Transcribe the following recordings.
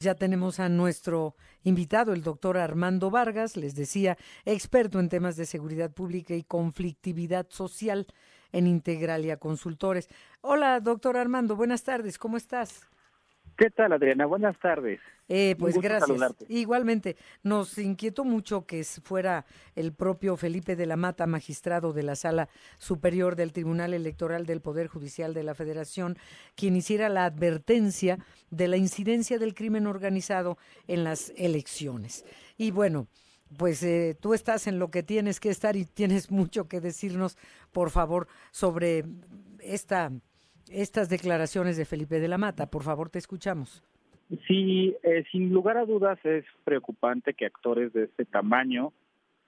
Ya tenemos a nuestro invitado, el doctor Armando Vargas, les decía, experto en temas de seguridad pública y conflictividad social en Integralia Consultores. Hola, doctor Armando, buenas tardes, ¿cómo estás? ¿Qué tal, Adriana? Buenas tardes. Eh, pues gracias. Igualmente, nos inquietó mucho que fuera el propio Felipe de la Mata, magistrado de la Sala Superior del Tribunal Electoral del Poder Judicial de la Federación, quien hiciera la advertencia de la incidencia del crimen organizado en las elecciones. Y bueno, pues eh, tú estás en lo que tienes que estar y tienes mucho que decirnos, por favor, sobre esta estas declaraciones de Felipe de la Mata. Por favor, te escuchamos. Sí, eh, sin lugar a dudas es preocupante que actores de este tamaño,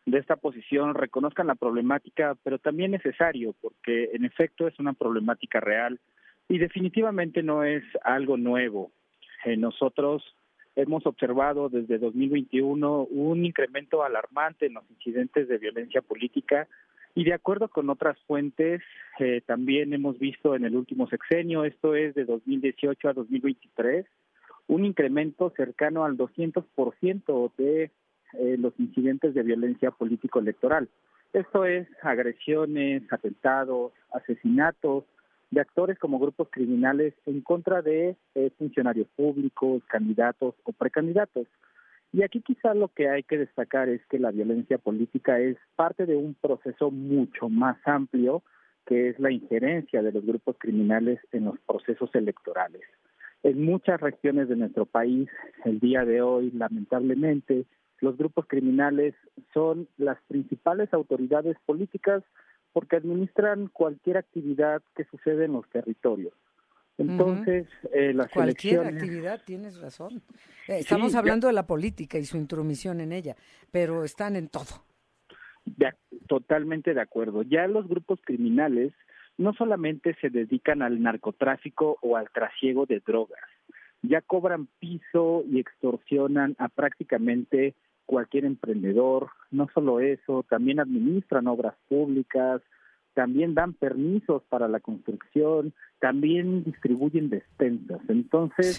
de esta posición, reconozcan la problemática, pero también necesario, porque en efecto es una problemática real y definitivamente no es algo nuevo. Eh, nosotros hemos observado desde 2021 un incremento alarmante en los incidentes de violencia política y de acuerdo con otras fuentes, eh, también hemos visto en el último sexenio, esto es de 2018 a 2023, un incremento cercano al 200% de eh, los incidentes de violencia político-electoral. Esto es agresiones, atentados, asesinatos de actores como grupos criminales en contra de eh, funcionarios públicos, candidatos o precandidatos. Y aquí quizá lo que hay que destacar es que la violencia política es parte de un proceso mucho más amplio que es la injerencia de los grupos criminales en los procesos electorales. En muchas regiones de nuestro país, el día de hoy, lamentablemente, los grupos criminales son las principales autoridades políticas porque administran cualquier actividad que sucede en los territorios. Entonces, eh, las Cualquier actividad, tienes razón. Eh, estamos hablando de la política y su intromisión en ella, pero están en todo. totalmente de acuerdo. Ya los grupos criminales no solamente se dedican al narcotráfico o al trasiego de drogas, ya cobran piso y extorsionan a prácticamente cualquier emprendedor. No solo eso, también administran obras públicas, también dan permisos para la construcción, también distribuyen despensas. Entonces,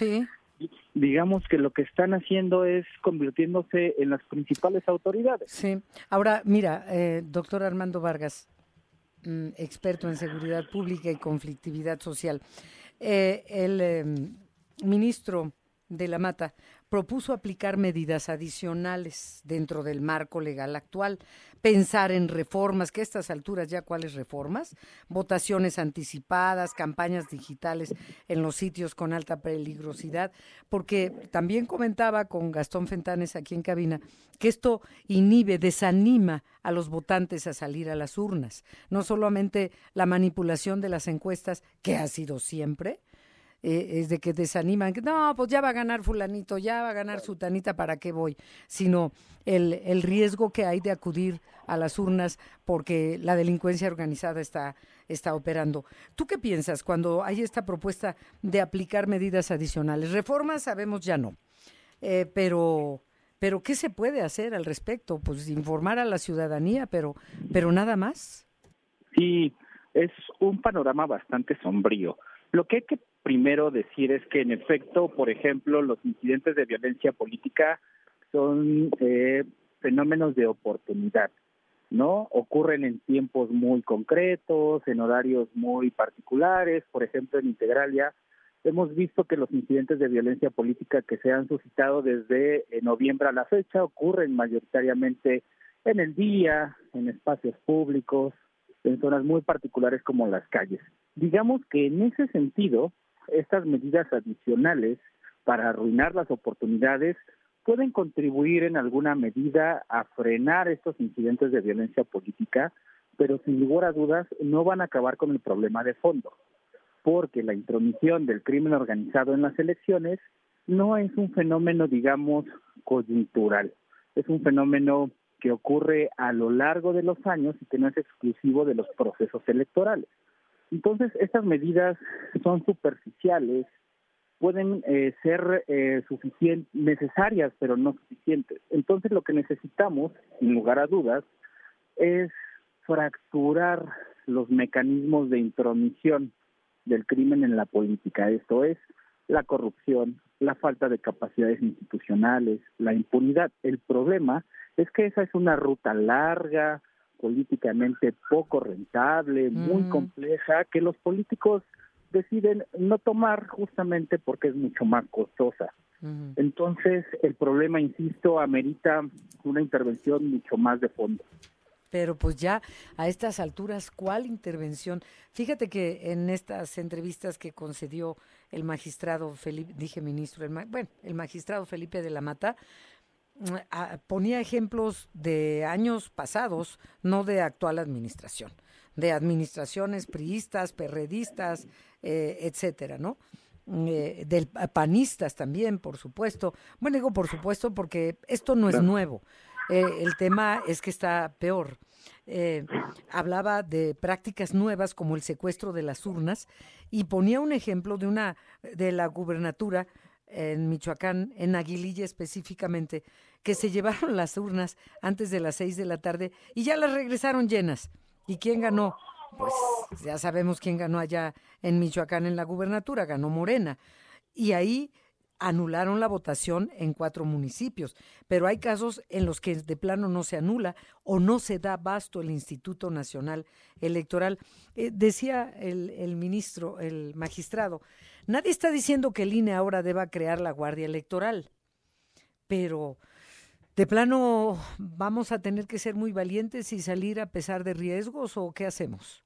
digamos que lo que están haciendo es convirtiéndose en las principales autoridades. Sí. Ahora, mira, eh, doctor Armando Vargas, mm, experto en seguridad pública y conflictividad social, eh, el em, ministro de la Mata propuso aplicar medidas adicionales dentro del marco legal actual, pensar en reformas, que a estas alturas ya cuáles reformas, votaciones anticipadas, campañas digitales en los sitios con alta peligrosidad, porque también comentaba con Gastón Fentanes aquí en cabina que esto inhibe, desanima a los votantes a salir a las urnas, no solamente la manipulación de las encuestas, que ha sido siempre, eh, es de que desaniman, no, pues ya va a ganar fulanito, ya va a ganar sutanita, ¿para qué voy? Sino el, el riesgo que hay de acudir a las urnas porque la delincuencia organizada está, está operando. ¿Tú qué piensas cuando hay esta propuesta de aplicar medidas adicionales? Reformas sabemos ya no, eh, pero... Pero ¿qué se puede hacer al respecto? Pues informar a la ciudadanía, pero, pero nada más. Sí, es un panorama bastante sombrío. Lo que hay que primero decir es que en efecto, por ejemplo, los incidentes de violencia política son eh, fenómenos de oportunidad, ¿no? Ocurren en tiempos muy concretos, en horarios muy particulares, por ejemplo, en Integralia. Hemos visto que los incidentes de violencia política que se han suscitado desde eh, noviembre a la fecha ocurren mayoritariamente en el día, en espacios públicos, en zonas muy particulares como las calles. Digamos que en ese sentido, estas medidas adicionales para arruinar las oportunidades pueden contribuir en alguna medida a frenar estos incidentes de violencia política, pero sin lugar a dudas no van a acabar con el problema de fondo, porque la intromisión del crimen organizado en las elecciones no es un fenómeno, digamos, coyuntural, es un fenómeno que ocurre a lo largo de los años y que no es exclusivo de los procesos electorales. Entonces, estas medidas son superficiales, pueden eh, ser eh, necesarias, pero no suficientes. Entonces, lo que necesitamos, sin lugar a dudas, es fracturar los mecanismos de intromisión del crimen en la política. Esto es, la corrupción, la falta de capacidades institucionales, la impunidad. El problema es que esa es una ruta larga, políticamente poco rentable, muy compleja, que los políticos deciden no tomar justamente porque es mucho más costosa. Entonces, el problema, insisto, amerita una intervención mucho más de fondo. Pero pues ya a estas alturas, ¿cuál intervención? Fíjate que en estas entrevistas que concedió el magistrado Felipe, dije ministro, bueno, el magistrado Felipe de la Mata, ponía ejemplos de años pasados, no de actual administración, de administraciones priistas, perredistas, eh, etcétera, ¿no? Eh, del panistas también, por supuesto. Bueno, digo por supuesto porque esto no es nuevo. Eh, el tema es que está peor. hablaba de prácticas nuevas como el secuestro de las urnas y ponía un ejemplo de una de la gubernatura en Michoacán, en Aguililla específicamente, que se llevaron las urnas antes de las seis de la tarde y ya las regresaron llenas. ¿Y quién ganó? Pues ya sabemos quién ganó allá en Michoacán en la gubernatura, ganó Morena. Y ahí anularon la votación en cuatro municipios, pero hay casos en los que de plano no se anula o no se da basto el Instituto Nacional Electoral. Eh, decía el, el ministro, el magistrado, nadie está diciendo que el INE ahora deba crear la Guardia Electoral, pero de plano vamos a tener que ser muy valientes y salir a pesar de riesgos o qué hacemos?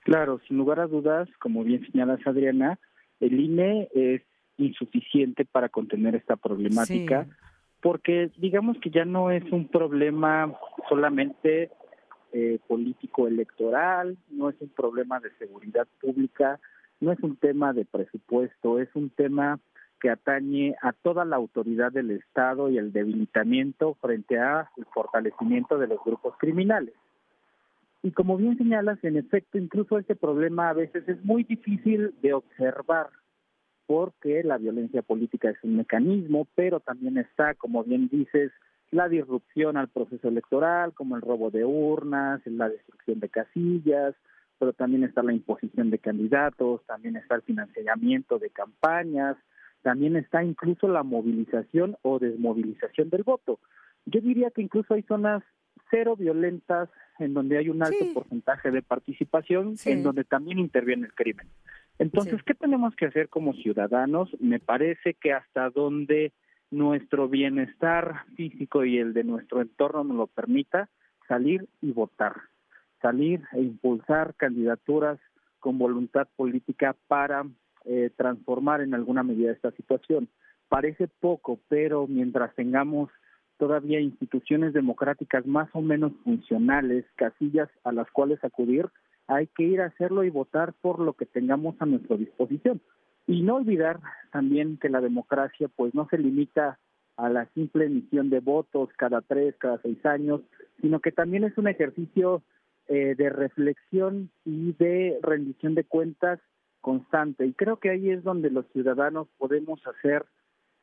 Claro, sin lugar a dudas, como bien señalas Adriana, el INE es insuficiente para contener esta problemática porque digamos que ya no es un problema solamente eh, político electoral, no es un problema de seguridad pública, no es un tema de presupuesto, es un tema que atañe a toda la autoridad del Estado y el debilitamiento frente a el fortalecimiento de los grupos criminales. Y como bien señalas, en efecto, incluso este problema a veces es muy difícil de observar porque la violencia política es un mecanismo, pero también está, como bien dices, la disrupción al proceso electoral, como el robo de urnas, la destrucción de casillas, pero también está la imposición de candidatos, también está el financiamiento de campañas, también está incluso la movilización o desmovilización del voto. Yo diría que incluso hay zonas cero violentas en donde hay un alto porcentaje de participación, en donde también interviene el crimen. Entonces, ¿qué tenemos que hacer como ciudadanos? Me parece que hasta donde nuestro bienestar físico y el de nuestro entorno nos lo permita, salir y votar, salir e impulsar candidaturas con voluntad política para eh, transformar en alguna medida esta situación. Parece poco, pero mientras tengamos todavía instituciones democráticas más o menos funcionales, casillas a las cuales acudir, hay que ir a hacerlo y votar por lo que tengamos a nuestra disposición. Y no olvidar también que la democracia pues no se limita a la simple emisión de votos cada tres, cada seis años, sino que también es un ejercicio eh, de reflexión y de rendición de cuentas constante. Y creo que ahí es donde los ciudadanos podemos hacer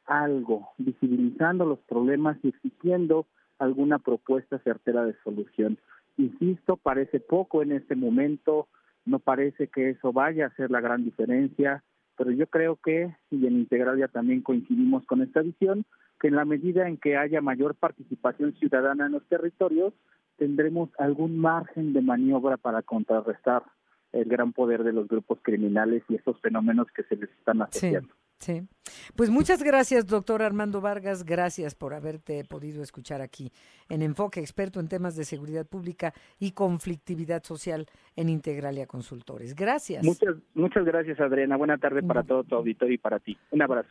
algo, visibilizando los problemas y exigiendo alguna propuesta certera de solución. Insisto, parece poco en este momento, no parece que eso vaya a ser la gran diferencia, pero yo creo que, y en Integralia también coincidimos con esta visión, que en la medida en que haya mayor participación ciudadana en los territorios, tendremos algún margen de maniobra para contrarrestar el gran poder de los grupos criminales y esos fenómenos que se les están asociando. Sí, Pues muchas gracias, doctor Armando Vargas. Gracias por haberte podido escuchar aquí en Enfoque, experto en temas de seguridad pública y conflictividad social en Integralia Consultores. Gracias. Muchas, muchas gracias, Adriana. Buena tarde para todo tu auditorio y para ti. Un abrazo.